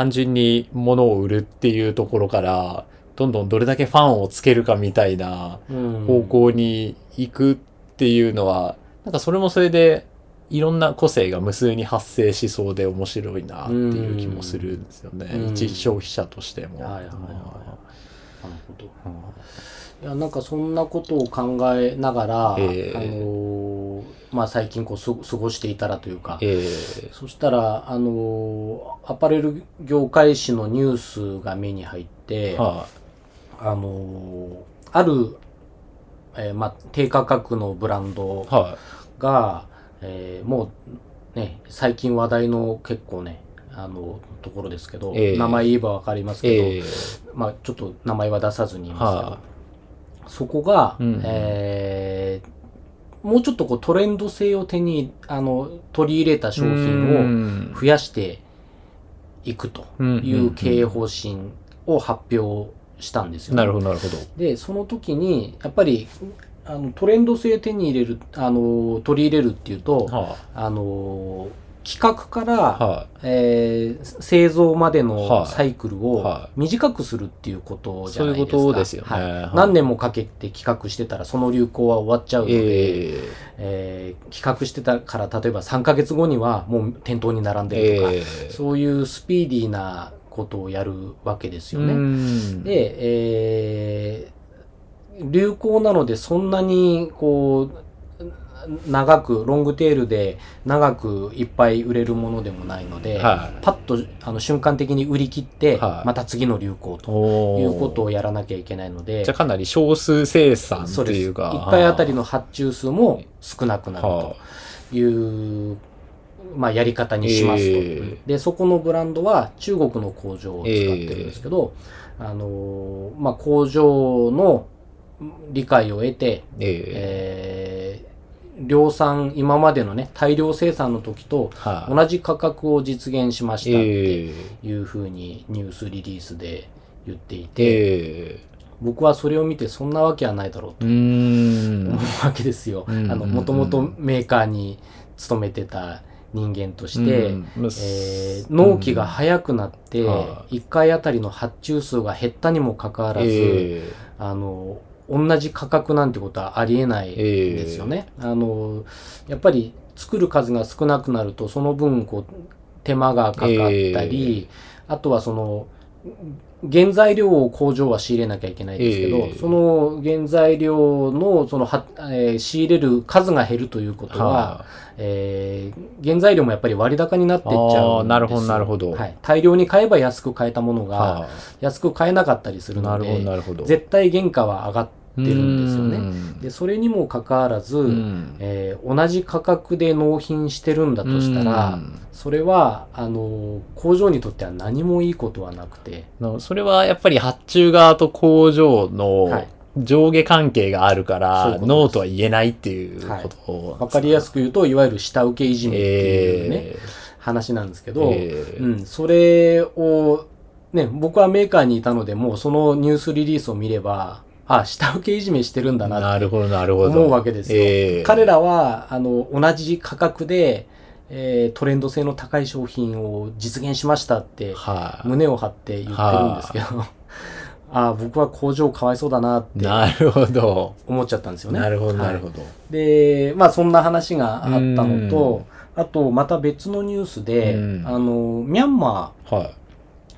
単純に物を売るっていうところから、どんどんどれだけファンをつけるかみたいなうん。方向に行くっていうのは、なんかそれもそれで、いろんな個性が無数に発生しそうで面白いなっていう気もするんですよね。うん。一消費者としても。はいはいはい。なるほど。うんいやなんかそんなことを考えながら、ええ。あのーまあ、最近こうす過ごしていたらというか、えそしたら、あのーアパレル業界誌のニュースが目に入って、えはあのーある、えーまあ、低価格のブランドい。はが、えーもうね、最近話題の結構ね、あの、ところですけど、ええ。名前言えばわかりますい。けど、ええ。まあ、ちょっと名前は出さずに言いますけど、はそこが、うんえーもうちょっとこうトレンド性を手にあの取り入れた商品を増やしていくという経営方針を発表したんですよ、なるほど、なるほど。でその時にやっぱりあのトレンド性手に入れるあの取り入れるっていうとはあの企画から、あ、はえー製造までのはい。サイクルをは短くするっていうことじゃないですか。そういうことですよね。はい。はい何年もかけて企画してたらその流行は終わっちゃうので、ええ。ー企画してたから例えば3ヶ月後にはもう店頭に並んえでるとか、ええ。そういうスピーディーなことをやるわけですよね。ねで、えー流行なのでそんなにこう長くロングテールで長くいっぱい売れるものでもないので、はい。パッとあの瞬間的に売り切って、はい。また次の流行ということをやらなきゃいけないので。じゃあかなり少数生産そうですっていうか。1回あたりの発注数も少なくなるはという、まあ、やり方にしますと、えでそこのブランドは中国の工場を使ってるんですけど、あのーまあ、工場の理解を得て、えええー量産今までのね大量生産の時とはい。同じ価格を実現しましたってええ。いうふうにニュースリリースで言っていて、ええ。僕はそれを見てそんなわけはないだろうと思うわけですよ。あうんの、もともとメーカーに勤めてた人間として、うんえー納期が早くなって、は1回あたりの発注数が減ったにもかかわらず、え。あの、同じ価格なんてことはありえないですよね。あの、やっぱり作る数が少なくなると、その分、こう、手間がかかったり、あとはその、原材料を工場は仕入れなきゃいけないですけど、ええ。その原材料のそのは、えー仕入れる数が減るということは、はえー原材料もやっぱり割高になっていっちゃうんなるほどなるほど。はい。大量に買えば安く買えたものが、は安く買えなかったりするのなるほどで、なるほど。絶対原価は上がってるんですよね。ねで、それにもかかわらず、うん。えー同じ価格で納品してるんだとしたら、うん。それは、あの、工場にとっては何もいいことはなくて、のそれはやっぱり発注側と工場はのい。上下関係があるから、いうことです。ノーとは言えないっていうことわかりやすく言うと、いわゆる下請けいじめっていうね、え話なんですけーど、えー。うん、それを、ね、僕はメーカーにいたので、もうそのニュースリリースを見れば、あ、下請けいじめしてるんだなってなるほど、なるほど。思うわけですよ。えー彼らは、あの、同じ価格で、えートレンド性の高い商品を実現しましたって、はい、胸を張って言ってるんですけど、あ僕は工場かわいそうだなってなるほど。思っちゃったんですよね。なるほど、はいなるほど。で、まあそんな話があったのとうん、あとまた別のニュースで、うんあの、ミャンマー、はい。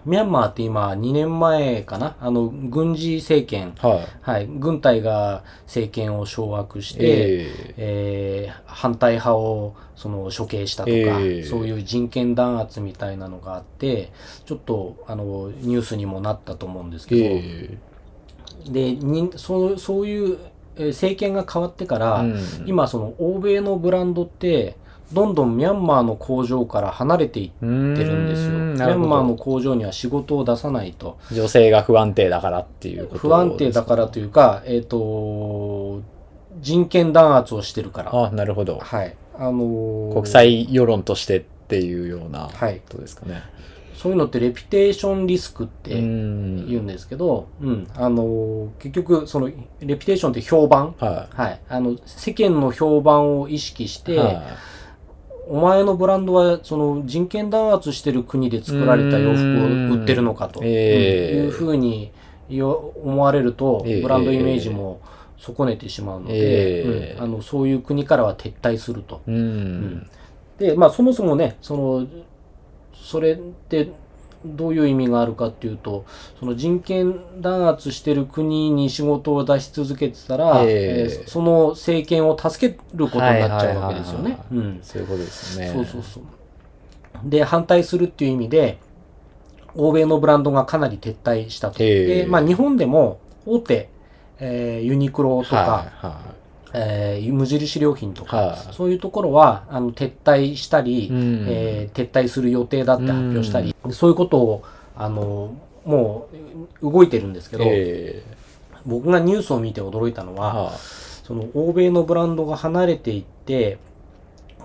ミャンマーって今2年前かな？あの、軍事政権、はい。はい、軍隊が政権を掌握して、ええ。ー反対派をその処刑したとか、ええ。そういう人権弾圧みたいなのがあって、ちょっとあのニュースにもなったと思うんですー、けど、えでにそうそういうえー政権が変わってから、ー、うん。今その欧米のブランドってどんどんミャンマーの工場から離れていってるんですよ。ミャンマーの工場には仕事を出さないと。女性が不安定だからっていうこと不安定だからというか、えっ、と、人権弾圧をしてるから。あ、なるほど。はい。あのー国際世論としてっていうようなこはい。とですかね。そういうのってレピュテーションリスクってん言うんですけど、うん。あのー結局、その、レピュテーションって評判？ははい。あの、世間の評判を意識しい。て、はお前のブランドはその人権弾圧してる国で作られた洋服を売ってるのかと、えー。いうふうに思われると、えー。ブランドイメージも損ねてしまうので、えー。うん。あのそういう国からは撤退すると。うん。で、まあそもそもね、その、それってどういう意味があるかっていうと、その人権弾圧してる国に仕事を出し続けてたら、えええーその政権を助けることになっちゃうわけですよねそういうことですね。そうそうそう。で、反対するっていう意味で、欧米のブランドがかなり撤退したと。ええで、まあ日本でも大手、えーユニクロとか、はいはえー無印良品とか、はいそういうところはあの撤退したり、うんえー撤退する予定だって発表したり、そういうことをあのもう動いてるんですけい。ど、え僕がニュースを見て驚いたのーは、はその欧米のブランドが離れていって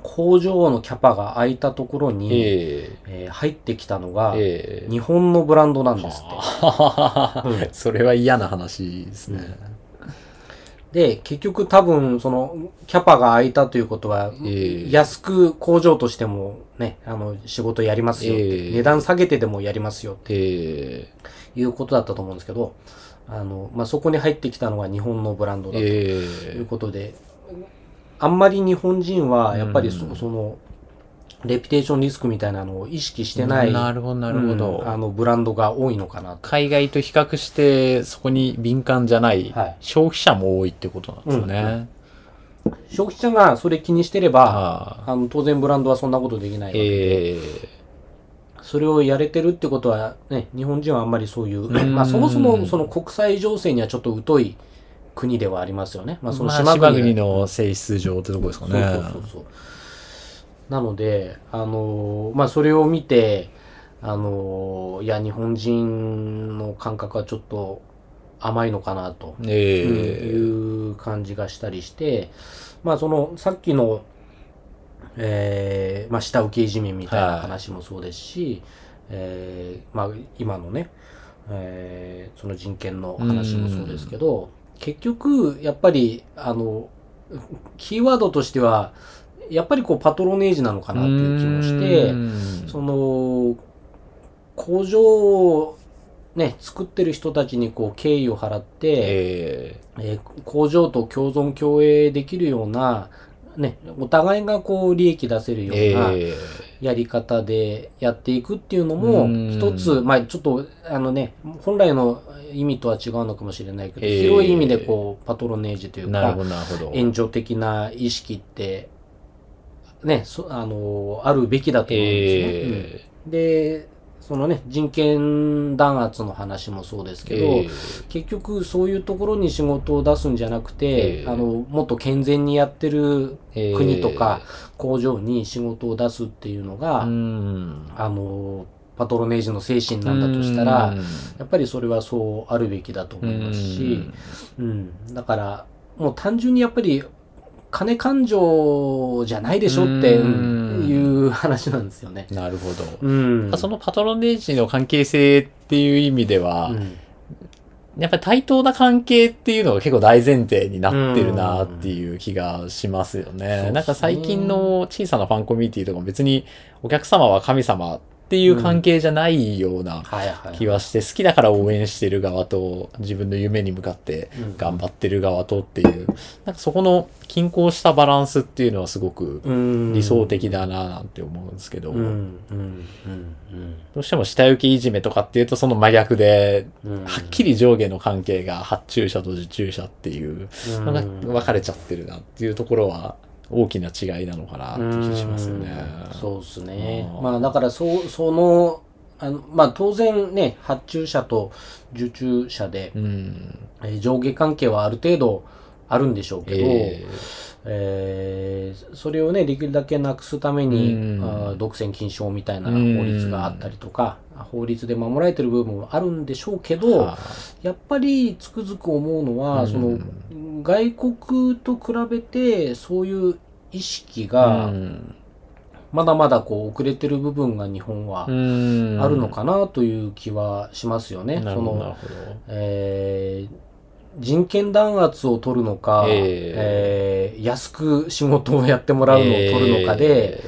工場のキャパが空いたところい。に、ええー入ってきたのが、ーえー日本のブランドなんですって。それは嫌な話ですね。で、結局多分、その、キャパが空いたということは、ええ。安く工場としてもね、あの、仕事やりますよええ。値段下げてでもやりますよってえいうことだったと思うんですけど、あの、まあ、そこに入ってきたのが日本のブランドーだといえうことで、あんまり日本人は、やっぱりそ,、うん。その、レピュテーションリスクみたいなのを意識してーない、なるほど、なるほど。うんあの、ブランドが多いのかなと。海外と比較して、そこに敏感じゃないはい消費者も多いってことなんですよね。消費者がそれ気にしてれば、はああの当然ブランドはそんなことできないわけで、えーそれをやれてるってことは、ね、日本人はあんまりそういう、んまあそもそもその国際情勢にはちょっと疎い国ではありますよね。まあその島国の性質上ってとこですかね。そうそうそうそう。なので、あのーまあそれを見て、あのーいや、日本人の感覚はちょっと甘いのかなと。いう感じがしたりして、まあそのさっきの、えーまあ、下請けいじめみたいな話もそうですし、えーまあ、今のね、えーその人権の話もそうですけど、結局やっぱりあのキーワードとしてはやっぱりこうパトロネージなのかなっていう気もして、うん。その工場をね作ってる人たちにこう敬意を払って、ええ。ー工場と共存共栄できるような、ね、お互いがこう利益出せるーようなえやり方でやっていくっていうのもうん。一つ、まあちょっとあのね、本来の意味とは違うのかもしれないけど、えー広い意味でこうパトロネージというか。援助的な意識って、ね、そあの、あるべきだと思うんですね。うん。えで、そのね、人権弾圧の話もそうですーけど、えー。結局そういうところに仕事を出すんじゃなくて、ええあのもっと健全にやってるえー国とか工場に仕事を出すっていうのが、うん。あのパトロネージの精神なんだとしたら、うん。やっぱりそれはそうあるべきだと思いますし、うん。だからもう単純にやっぱり金感情じゃないでしょって、うんうんいう話なんですよね。なるほど。うん、そのパトロネージの関係性っていう意味では、うんやっぱり対等な関係っていうのが結構大前提になってるなっていう気がしますよね。すねなんか最近の小さなファンコミュニティとかも別にお客様は神様っていう関係じゃないような気はして、好きだから応援してる側と自分の夢に向かってうん頑張ってる側とっていう、なんかそこの均衡したバランスっていうのはすごくうん。理想的だななんて思うんですけど、どうしても下請けいじめとかっていうとその真逆で、はっきり上下の関係が発注者と受注者っていうのが分かれちゃってるなっていうところは大きな違いなのかなって気がしますよね。うんそうですねうん。まあだからそそのあのまあ当然ね発注者と受注者で、うん。えー上下関係はある程度あるんでしょうけど、ええ。ーそれをねできるだけなくすために、うん。独占禁止法みたいな法律があったりとか、法律で守られてる部分もあるんでしょうけーど、はやっぱりつくづく思うのは、うん。その外国と比べてそういう意識あがうん。まだまだこう遅れてる部分が日本はうん。あるのかなという気はしますよね。その。えー人権弾圧を取るのか、ええー安く仕事をやってもらうのを取るのかで、え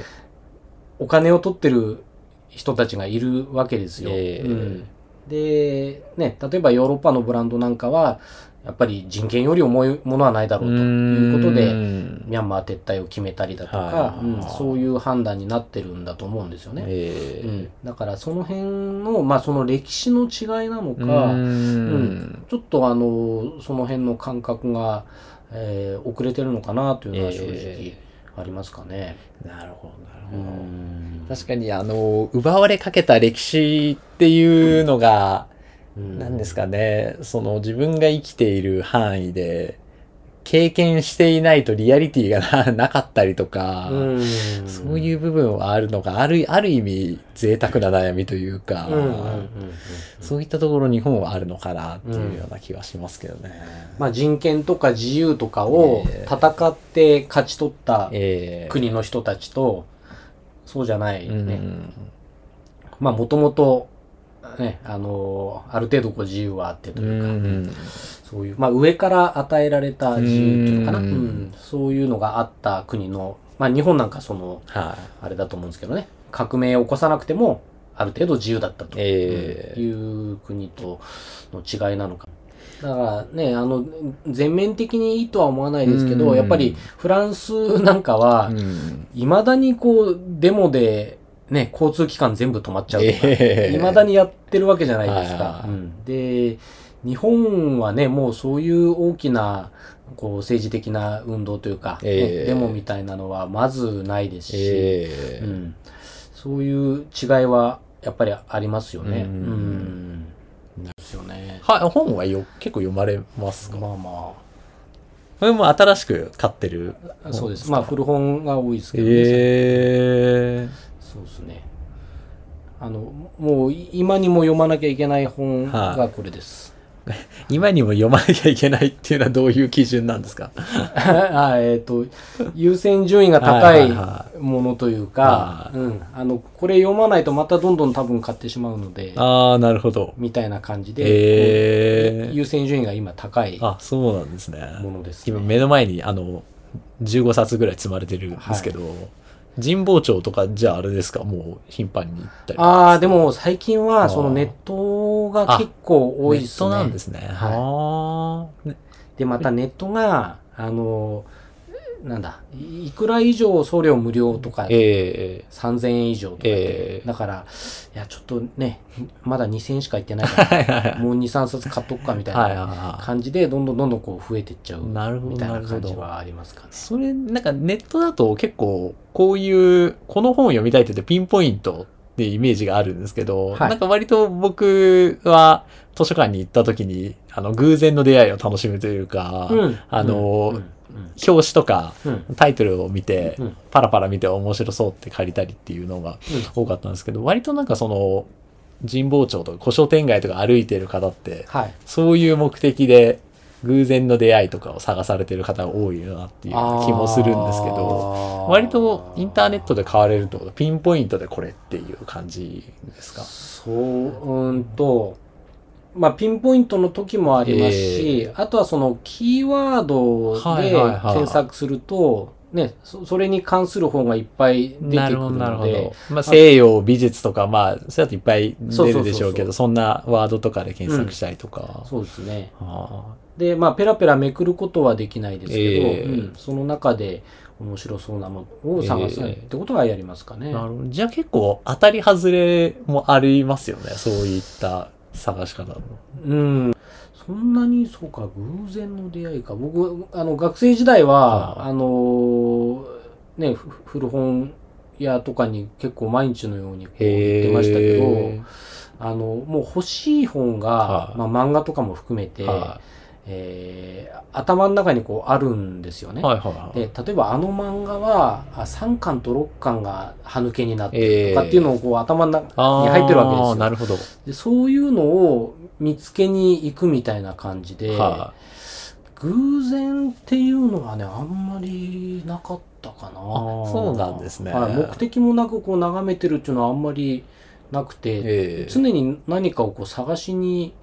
お金を取ってる人たちがいるわけですよ。えー。うん。で、ね、例えばヨーロッパのブランドなんかは、やっぱり人権より重いものはないだろうということで、うん。ミャンマー撤退を決めたりだとか、そういう判断になってるんだと思うんですよね。えーうん、だからその辺の、まあ、その歴史の違いなのか、うん。ちょっとあのその辺の感覚が、えー遅れてるのかなというのは正直えありますかね。なるほうどなるほど、ん。確かにあの奪われかけた歴史っていうのが、何ですかね。その自分が生きている範囲で経験していないとリアリティがな なかったりとか、うん。そういう部分はあるのがあるある意味贅沢な悩みというか、そういったところ日本はあるのかなっていうような気はしますけどね。まあ、人権とか自由とかをええ。戦って勝ち取ったええ。国の人たちとそうじゃないうん。ね、まあもともとねあのある程度こう自由はあってとういうか、んそういう、まあ、上から与えられた自由っていうのかな、ううん。んそういうのがあった国の、まあ、日本なんかそのはあれだと思うんですけどね。革命を起こさなくてもある程度自由だったと。ええ。いう国との違いなのか。だからね、あの、全面的にいいとは思わないですけど、うん。やっぱりフランスなんかはい。、うん。未だにこう、デモで、ね、交通機関全部止まっちゃうとか、ええ未だにやってるわけじゃないですかはいはいは。いうんで、日本はね、もうそういう大きな、こう、政治的な運動というか、ねええデモみたいなのはまずないですし、ええうん、そういう違いはやっぱりありますよね。ううんん。ですよね。はい、本はよ結構読まれますか？まあまこれも新しく買ってる。あ、そうです。まあ古本が多いですけどね。えそうですね。あの、もうい今にも読まなきゃいけない本がこれです。ー、今にも読まなきゃいけないっていうのはどういう基準なんですか？あえっ、と、優先順位が高はいはいはものというかは、うん。あの、これ読まないとまたどんどん多分買ってしまうので、ああ、なるほど。みたいな感じで、えー優先順位が今高いあ、そうなんですね。ものです、ね。今目の前にあの、15冊ぐらい積まれてるんですけど、神保町とかじゃああれですか？もう頻繁に行ったりああ、でも最近はそのネットが結構多いですね。ネットなんですね。はい。で、またネットが、あの、なんだ、いいくら以上送料無料とか、え3000円以上とかええ。だから、いや、ちょっとね、まだ2000円しか行ってないから、え もう2、3冊買っとくかみたいなは感じで、どんどんどんどんこう増えていっちゃうみなるほど。たいな感じはありますかね。い。。それ、なんかネットだと結構、こういう、この本を読みたいって言ってピンポイントってイメージがあるんですけど、はい。なんか割と僕は図書館に行った時に、あの、偶然の出会いを楽しむというか、うんあの、うん表紙とか、タイトルを見て、うん。パラパラ見て面白そうって借りたりっていうのが多かったんですけど、割となんかその、神保町とか古書店街とか歩いてる方って、はい。そういう目的で偶然の出会いとかを探されてる方が多いなっていう気もするんですけど、割とインターネットで買われるってことはピンポイントでこれっていう感じですか？そう、うんと、まあ、ピンポイントの時もありますし、えあとはそのキーワードではいはいはい検索すると、ね、そそれに関する本がいっぱい出てくるなるほど、なるのでほど、。まあ、西洋美術とか、まあ、それだといっぱい出るでしょうけど、そんなワードとかで検索したりとか。そうですね。あで、まあ、ペラペラめくることはできないですけど、ええうん、その中で面白そうなものを探すええってことはやりますかね。ーなるほど。じゃあ結構当たり外れもありますよね。そういった探し方の。うん。そんなに、そうか、偶然の出会いか。僕、あの、学生時代は、はあの、ね、ふ古本屋とかに結構毎日のようにこう行ってましたけど、あの、もう欲しい本が、はいまあ漫画とかも含めて、はえー頭の中にこうあるんですよね。はいはいはい。で例えばあの漫画はあ3巻と6巻が歯抜けになってるとかっていうのをこう頭の中あーに入ってるわけですよ。なるほど。でそういうのを見つけに行くみたいな感じで、は偶然っていうのはねあんまりなかったかなそうなんですねはい、目的もなくこう眺めてるっていうのはあんまりなくて、い。ええ常に何かをこう探しに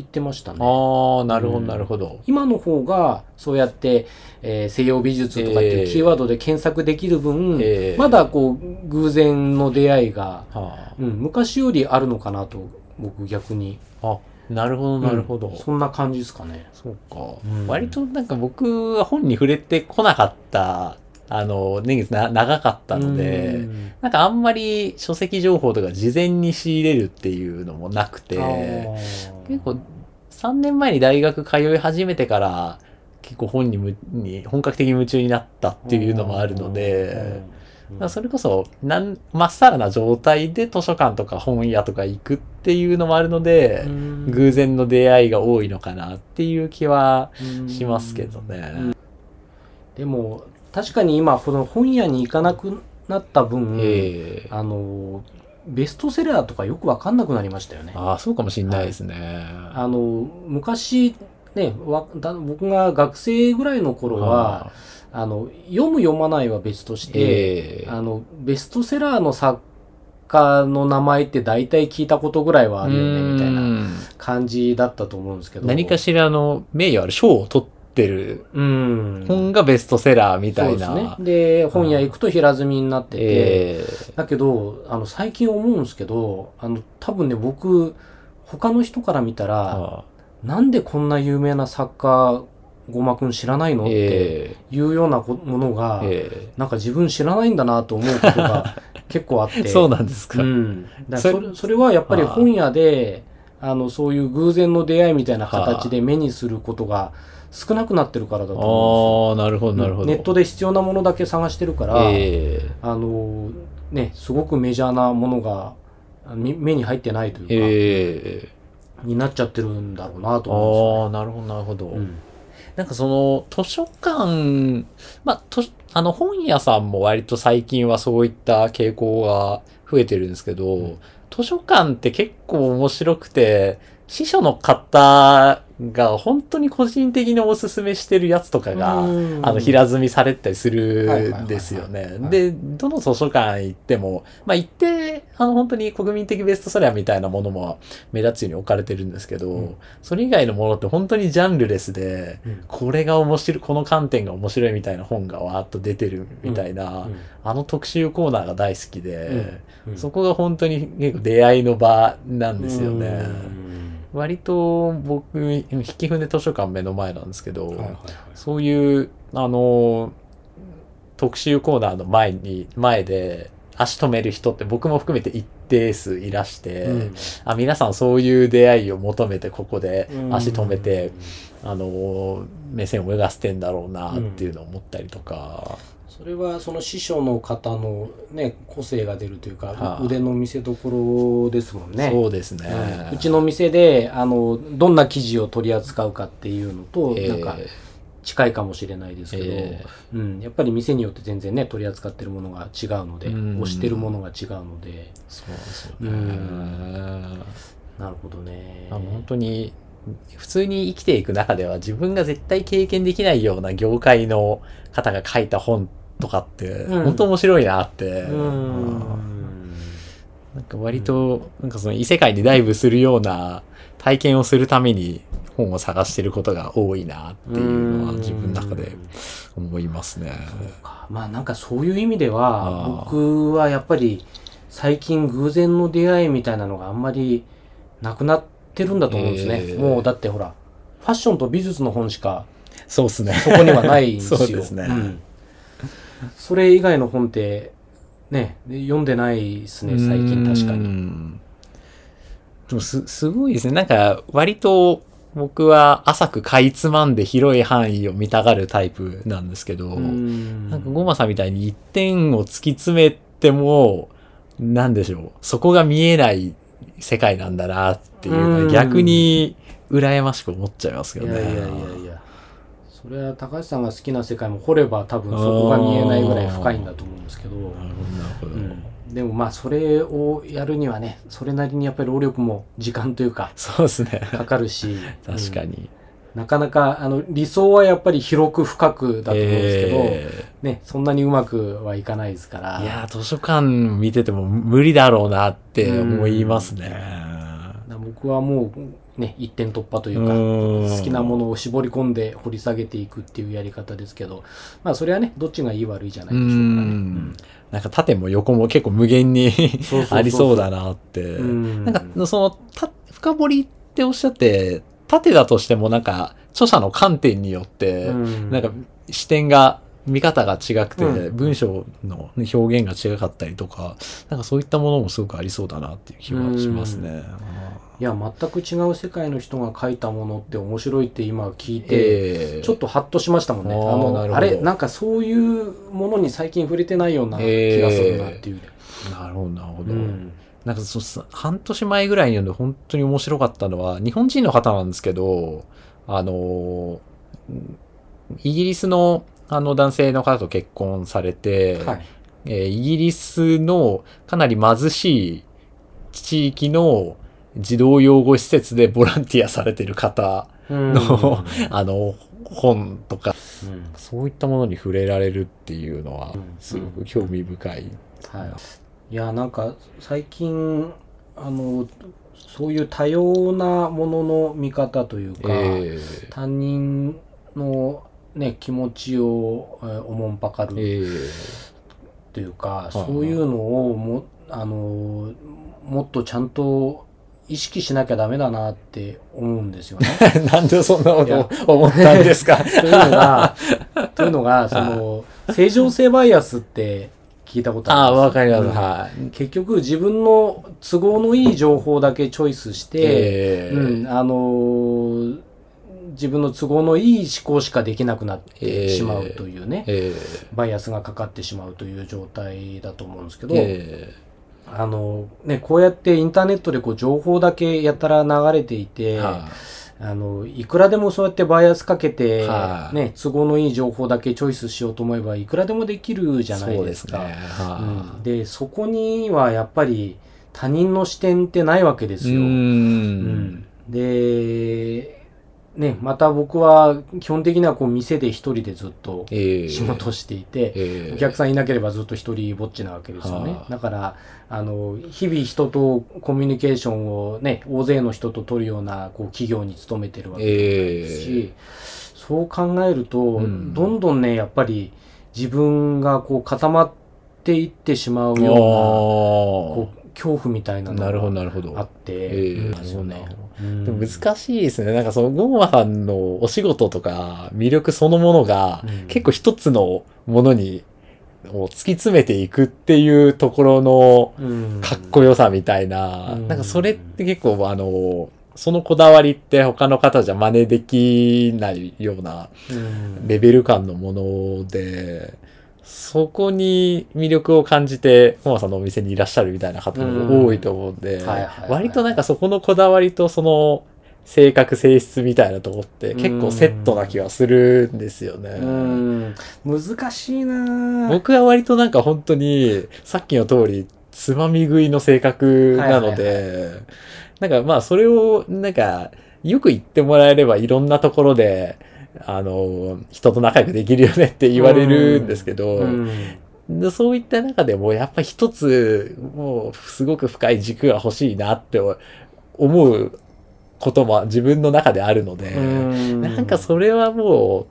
言ってましたね。ああ、なるほど、うんなるほど。今の方が、そうやって、えー西洋美術とかっていうキーワードで検索できる分、ええまだこう、偶然の出会いが、はうん、昔よりあるのかなと、僕逆に。あ、あ、なるほど、なるほど。うんそんな感じですかね。そうか、うん割となんか僕は本に触れてこなかった、あの、年月な長かったので、うん。なんかあんまり書籍情報とか事前に仕入れるっていうのもなくて、結構3年前に大学通い始めてから結構本にむに本格的に夢中になったっていうのもあるので、それこそなんまっさらな状態で図書館とか本屋とか行くっていうのもあるので、うん。偶然の出会いが多いのかなっていう気はしますけどね。うん。でも確かに今この本屋に行かなくなった分、ええ。あのベストセラーとかよくわかんなくなりましたよね。ああ、そうかもしれないですね。あの昔ねわだ僕が学生ぐらいの頃は、あの読む読まないは別として、ええ。あのベストセラーの作家の名前って大体聞いたことぐらいはあるよねみたいなうん。感じだったと思うんですけど。何かしらの名誉ある賞を取ってるうん本がベストセラーみたいな。ですね。で、本屋行くと平積みになってて、えだけど、あの、最近思うんですけど、あの、多分ね、僕、他の人から見たえら、あなんでこんな有名な作家、ごまくん知らないの？ってえいうようなこものが、えなんか自分知らないんだなと思うことが 結構あって。えそうなんですか。うん。だそれそれはやっぱりはあ本屋で、あの、そういう偶然の出会いみたいな形で目にすることが少なくなってるからだと思うんですよ。ああ、なるほど、なるほど。ネットで必要なものだけ探してるから、えあのね、すごくメジャーなものが目に入ってないというえか、えになっちゃってるんだろうなとあ思あ、なるほど、なるほど。うんですよね。なんかその、図書館、まあ、とあの、本屋さんも割と最近はそういった傾向が増えてるんですけど、ん図書館って結構面白くて、司書の方が本当に個人的におすすめしてるやつとかが、うん。あの、平積みされてたりするはいんですよね。は。いで、どの図書館行っても、まあ行って、あの、本当に国民的ベストセラーみたいなものも目立つように置かれてるんですけど、うん。それ以外のものって本当にジャンルレスで、うん。これが面白い、この観点が面白いみたいな本がわーっと出てるみたいな、うん。あの特集コーナーが大好きで、うん。そこが本当に結構出会いの場なんですよね。うん割と僕、引き船図書館目の前なんですけど、はいはいはい。そういう、あの、特集コーナーの前に、前で足止める人って僕も含めて一定数いらして、うん。あ皆さんそういう出会いを求めてここでうん。足止めて、あの、目線を泳がせてんだろうなっていうのを思ったりとか、それはその師匠の方のね個性が出るというか、はあ腕の見せ所ですもんね。そうですね。うんうちの店であのどんな記事を取り扱うかっていうのと、えーなんか近いかもしれないですけど、えうん、やっぱり店によって全然ね取り扱ってるものが違うので、うん推してるものが違うのでそうですよね。うんなるほどね。あの本当に普通に生きていく中では自分が絶対経験できないような業界の方が書いた本とかってうん。本当面白いなって、なんか割となんかその異世界にダイブするような体験をするために本を探してることが多いなっていうのは自分の中で思いますね。か。まあなんかそういう意味では僕はやっぱり最近偶然の出会いみたいなのがあんまりなくなってるんだと思うんですね。えーもうだってほらファッションと美術の本しかそうですね。そこにはないんですよ。そうですね。んそれ以外の本ってね読んでないですね最近確かうに。んでもす、すごいですね。なんか、割と僕は浅くかいつまんで広い範囲を見たがるタイプなんですけど、うんなんかゴマさんみたいに一点を突き詰めても、なんでしょう。そこが見えない世界なんだなっていうのはうん逆に羨ましく思っちゃいますけどね。いやいやいやいやそれは高橋さんが好きな世界も掘れば多分そこが見えないぐらい深いんだと思うんですけど。なるほど、なるほど。うんでもまあそれをやるにはねそれなりにやっぱり労力も時間というかそうですね。かかるし確かに。うんなかなかあの理想はやっぱり広く深くだと思うんですけど、えね、そんなにうまくはいかないですからーいやー、図書館見てても無理だろうなって思いますね。僕はもうね、一点突破というか、好きなものを絞り込んで掘り下げていくっていうやり方ですけど、まあそれはね、どっちがいい悪いじゃないでしょうかね。うん。なんか縦も横も結構無限に ありそうだなって。なんかその、深掘りっておっしゃって、縦だとしてもなんか著者の観点によって、なんか視点が見方が違くて、うん、文章の表現が違かったりとか、なんかそういったものもすごくありそうだなっていう気はしますね。いや、全く違う世界の人が書いたものって面白いって今聞いて、えー、ちょっとハッとしましたもんね。あのあれ、なんかそういうものに最近触れてないような気がするなっていう。えー、なるほど、なるほど。うんなんかそ半年前ぐらいに読んで本当に面白かったのは、日本人の方なんですけど、あの、イギリスのあの男性の方と結婚されて、はい、えー、イギリスのかなり貧しい地域の児童養護施設でボランティアされてる方の、あの、本とか、うん、そういったものに触れられるっていうのは、すごく興味深い。はい、いや、なんか最近、あの、そういう多様なものの見方というか、えー、他人のね、気持ちを、えー、おもんぱかるというか、えー、そういうのをもあのもっとちゃんと意識しなきゃダメだなって思うんですよね。なんでそんなことを思ったんですか？というのが、というのが、その、正常性バイアスって聞いたことあるんです。ああ、わかります、うん、はい。結局自分の都合のいい情報だけチョイスして、えー、うん、あのー自分の都合のいい思考しかできなくなってしまうというね、えー、バイアスがかかってしまうという状態だと思うんですけど、えー、あのね、こうやってインターネットでこう情報だけやったら流れていて、はあ、あのいくらでもそうやってバイアスかけて、はあ、ね、都合のいい情報だけチョイスしようと思えばいくらでもできるじゃないですか。そで、ねはあうん、でそこにはやっぱり他人の視点ってないわけですよ。うん、でね、また僕は基本的にはこう店で一人でずっと仕事していて、えーえ。ー、お客さんいなければずっと一人ぼっちなわけですよね。だから、あの、日々人とコミュニケーションをね、大勢の人と取るようなこう企業に勤めてるわけですし、えー、そう考えると、うん、どんどんね、やっぱり自分がこう固まっていってしまうような、こう恐怖みたいなのがあって、難しいですね。なんかそのゴーマさんのお仕事とか魅力そのものが結構一つのものにを突き詰めていくっていうところのかっこよさみたいな、なんかそれって結構あの、そのこだわりって他の方じゃ真似できないようなレベル感のもので、そこに魅力を感じて、コマさんのお店にいらっしゃるみたいな方も多いと思うんで、割となんかそこのこだわりとその性格性質みたいなとこって結構セットな気がするんですよね。難しいな。僕は割となんか本当にさっきの通りつまみ食いの性格なので、なんかまあそれをなんかよく言ってもらえればいろんなところであの、人と仲良くできるよねって言われるんですけど、でそういった中でもやっぱ一つ、もうすごく深い軸が欲しいなって思うことも自分の中であるので、なんかそれはも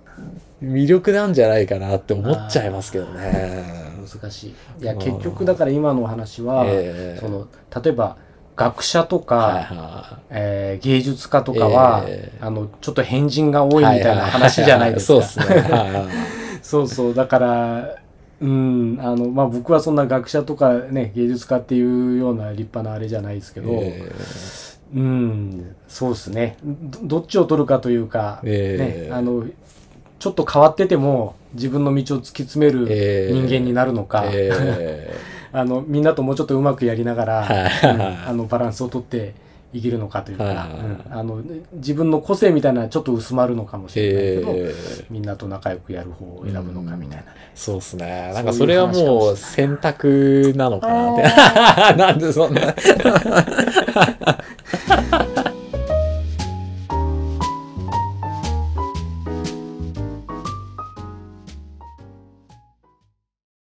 う魅力なんじゃないかなって思っちゃいますけどね。難しい。いや、結局だから今のお話は、えー、その、例えば、学者とか、はいはい、えー、芸術家とかは、えー、あの、ちょっと変人が多いみたいな話じゃないですか。そうですね。そうそう。だから、うん、あの、まあ、僕はそんな学者とかね、芸術家っていうような立派なあれじゃないですけど、えー、うん、そうですね。ど。どっちを取るかというか、えー、ね、あの、ちょっと変わってても自分の道を突き詰める人間になるのか、えーあのみんなともうちょっとうまくやりながら、うん、あのバランスをとっていけるのかというか、うん、あの自分の個性みたいなのはちょっと薄まるのかもしれないけど、えー、みんなと仲良くやる方を選ぶのかみたいな、ね、そうですね。なんかそれはもう選択なのかなって。なんでそんな